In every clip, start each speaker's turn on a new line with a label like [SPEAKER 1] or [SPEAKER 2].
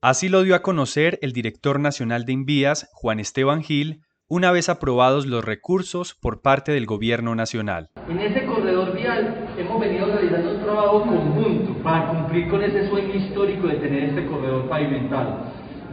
[SPEAKER 1] Así lo dio a conocer el director nacional de Invías, Juan Esteban Gil, una vez aprobados los recursos por parte del Gobierno Nacional.
[SPEAKER 2] En ese corredor vial hemos venido realizando un trabajo conjunto para cumplir con ese sueño histórico de tener este corredor pavimentado.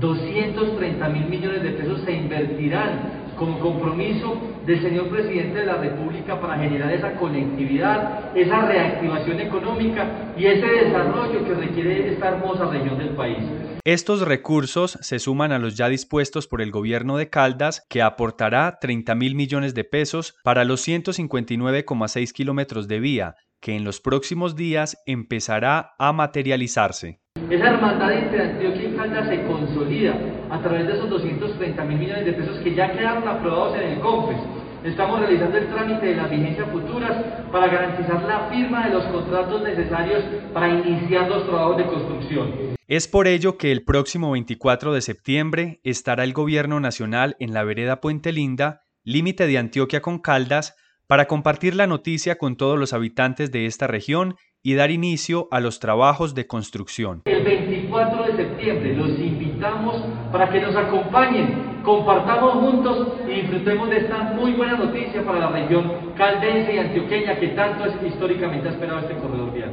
[SPEAKER 2] 230 mil millones de pesos se invertirán como compromiso del señor presidente de la República para generar esa conectividad, esa reactivación económica y ese desarrollo que requiere esta hermosa región del país.
[SPEAKER 1] Estos recursos se suman a los ya dispuestos por el gobierno de Caldas, que aportará 30 mil millones de pesos para los 159,6 kilómetros de vía, que en los próximos días empezará a materializarse.
[SPEAKER 2] Esa hermandad entre Antioquia y Caldas se consolida a través de esos 230 mil millones de pesos que ya quedaron aprobados en el COMPES. Estamos realizando el trámite de las vigencias futuras para garantizar la firma de los contratos necesarios para iniciar los trabajos de construcción.
[SPEAKER 1] Es por ello que el próximo 24 de septiembre estará el Gobierno Nacional en la vereda Puente Linda, límite de Antioquia con Caldas, para compartir la noticia con todos los habitantes de esta región y dar inicio a los trabajos de construcción.
[SPEAKER 2] El 24 de septiembre los invitamos para que nos acompañen, compartamos juntos y disfrutemos de esta muy buena noticia para la región caldense y antioqueña que tanto es, históricamente ha esperado este corredor vial.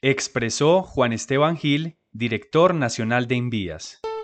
[SPEAKER 1] Expresó Juan Esteban Gil, director nacional de Envías.